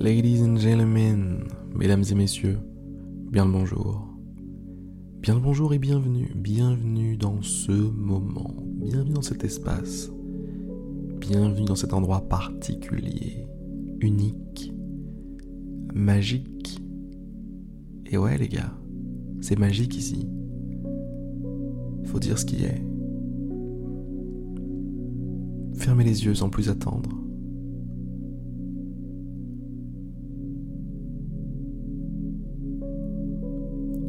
Ladies and gentlemen, mesdames et messieurs, bien le bonjour. Bien le bonjour et bienvenue, bienvenue dans ce moment, bienvenue dans cet espace, bienvenue dans cet endroit particulier, unique, magique. Et ouais les gars, c'est magique ici. Faut dire ce qui est. Fermez les yeux sans plus attendre.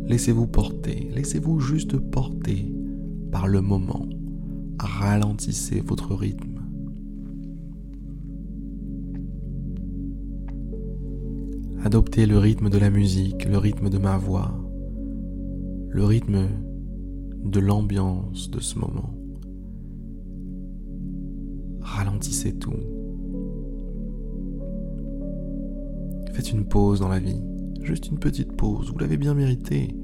Laissez-vous porter, laissez-vous juste porter par le moment. Ralentissez votre rythme. Adoptez le rythme de la musique, le rythme de ma voix, le rythme de l'ambiance de ce moment. Ralentissez tout. Faites une pause dans la vie. Juste une petite pause, vous l'avez bien mérité.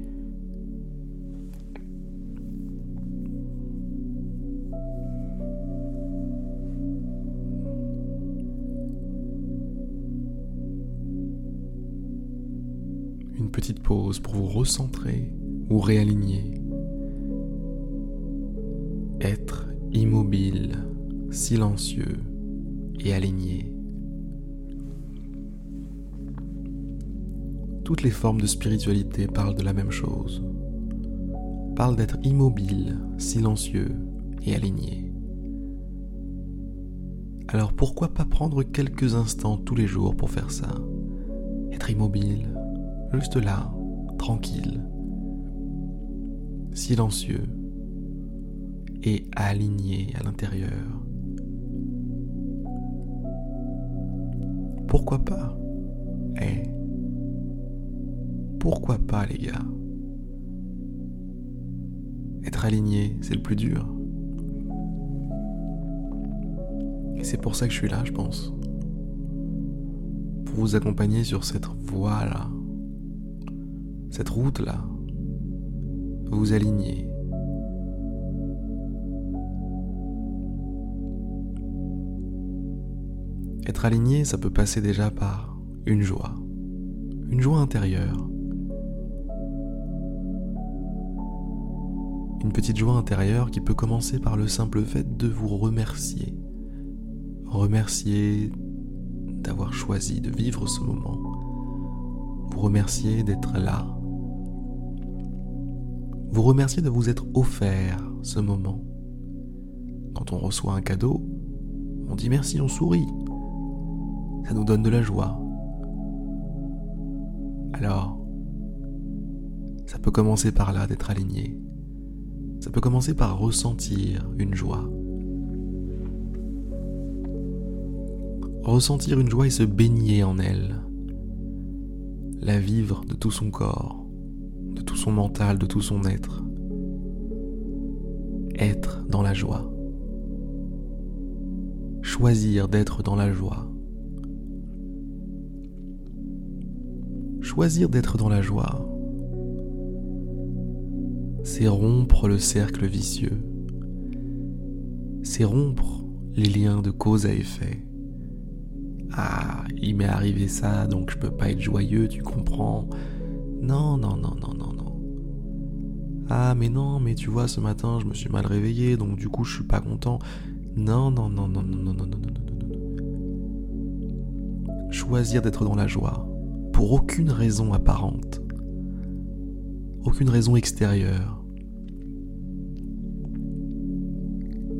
Une petite pause pour vous recentrer ou réaligner. Être immobile, silencieux et aligné. Toutes les formes de spiritualité parlent de la même chose. Parlent d'être immobile, silencieux et aligné. Alors pourquoi pas prendre quelques instants tous les jours pour faire ça? Être immobile, juste là, tranquille, silencieux et aligné à l'intérieur. Pourquoi pas? Eh pourquoi pas les gars Être aligné, c'est le plus dur. Et c'est pour ça que je suis là, je pense. Pour vous accompagner sur cette voie-là. Cette route-là. Vous aligner. Être aligné, ça peut passer déjà par une joie. Une joie intérieure Une petite joie intérieure qui peut commencer par le simple fait de vous remercier. Remercier d'avoir choisi de vivre ce moment. Vous remercier d'être là. Vous remercier de vous être offert ce moment. Quand on reçoit un cadeau, on dit merci, on sourit. Ça nous donne de la joie. Alors, ça peut commencer par là d'être aligné. Ça peut commencer par ressentir une joie. Ressentir une joie et se baigner en elle. La vivre de tout son corps, de tout son mental, de tout son être. Être dans la joie. Choisir d'être dans la joie. Choisir d'être dans la joie, c'est rompre le cercle vicieux, c'est rompre les liens de cause à effet. Ah, il m'est arrivé ça, donc je peux pas être joyeux, tu comprends Non, non, non, non, non, non. Ah, mais non, mais tu vois, ce matin, je me suis mal réveillé, donc du coup, je suis pas content. Non, non, non, non, non, non, non, non, non, non, non. Choisir d'être dans la joie, pour aucune raison apparente aucune raison extérieure.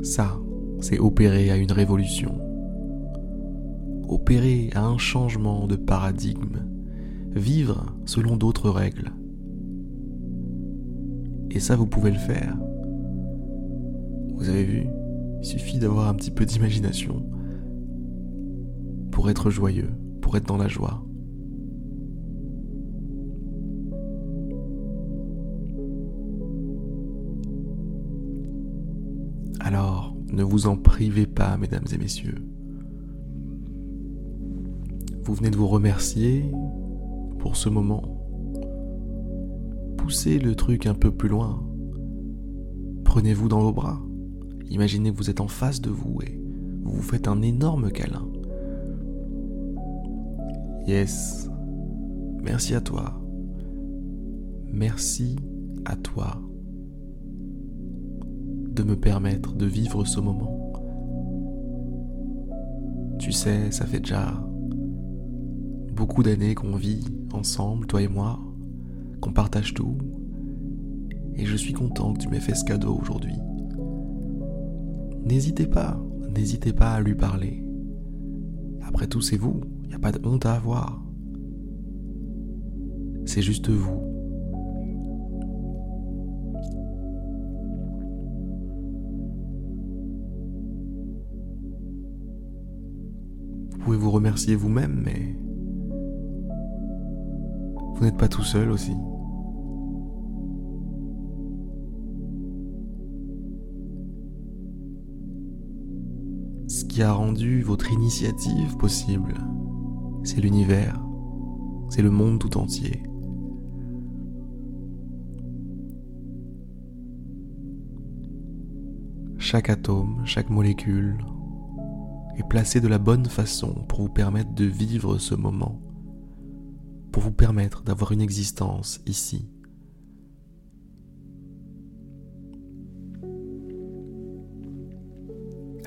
Ça, c'est opérer à une révolution, opérer à un changement de paradigme, vivre selon d'autres règles. Et ça, vous pouvez le faire. Vous avez vu, il suffit d'avoir un petit peu d'imagination pour être joyeux, pour être dans la joie. Alors, ne vous en privez pas, mesdames et messieurs. Vous venez de vous remercier pour ce moment. Poussez le truc un peu plus loin. Prenez-vous dans vos bras. Imaginez que vous êtes en face de vous et vous vous faites un énorme câlin. Yes. Merci à toi. Merci à toi de me permettre de vivre ce moment. Tu sais, ça fait déjà beaucoup d'années qu'on vit ensemble, toi et moi, qu'on partage tout, et je suis content que tu m'aies fait ce cadeau aujourd'hui. N'hésitez pas, n'hésitez pas à lui parler. Après tout, c'est vous, il n'y a pas de honte à avoir. C'est juste vous. Remercier vous-même, mais vous n'êtes pas tout seul aussi. Ce qui a rendu votre initiative possible, c'est l'univers, c'est le monde tout entier. Chaque atome, chaque molécule est placé de la bonne façon pour vous permettre de vivre ce moment pour vous permettre d'avoir une existence ici.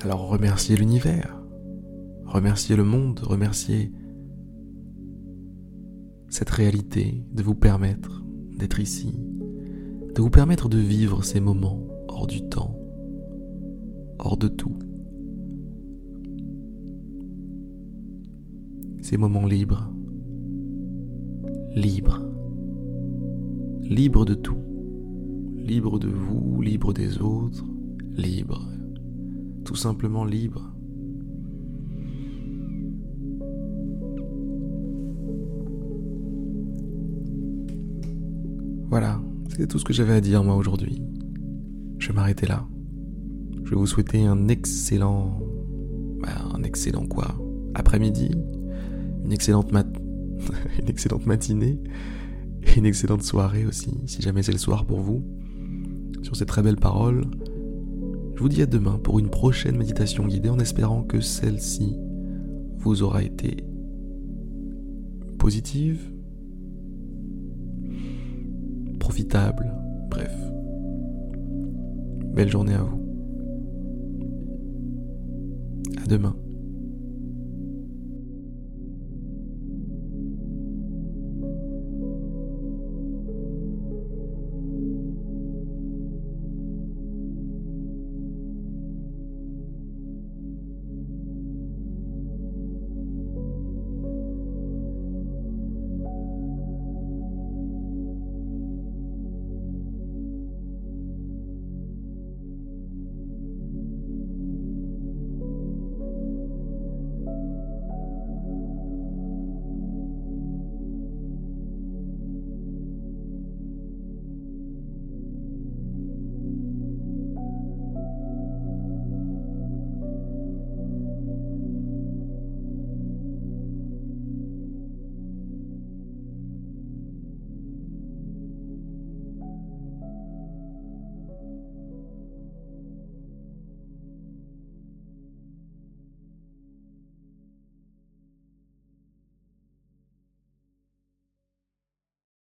Alors remerciez l'univers, remerciez le monde, remerciez cette réalité de vous permettre d'être ici, de vous permettre de vivre ces moments hors du temps, hors de tout. Ces moments libres libre. Libre de tout. Libre de vous, libre des autres, libre. Tout simplement libre. Voilà, c'est tout ce que j'avais à dire moi aujourd'hui. Je vais m'arrêter là. Je vais vous souhaiter un excellent... Bah, un excellent quoi? Après-midi? Une excellente mat une excellente matinée et une excellente soirée aussi, si jamais c'est le soir pour vous. Sur ces très belles paroles, je vous dis à demain pour une prochaine méditation guidée en espérant que celle-ci vous aura été positive, profitable, bref. Belle journée à vous. À demain.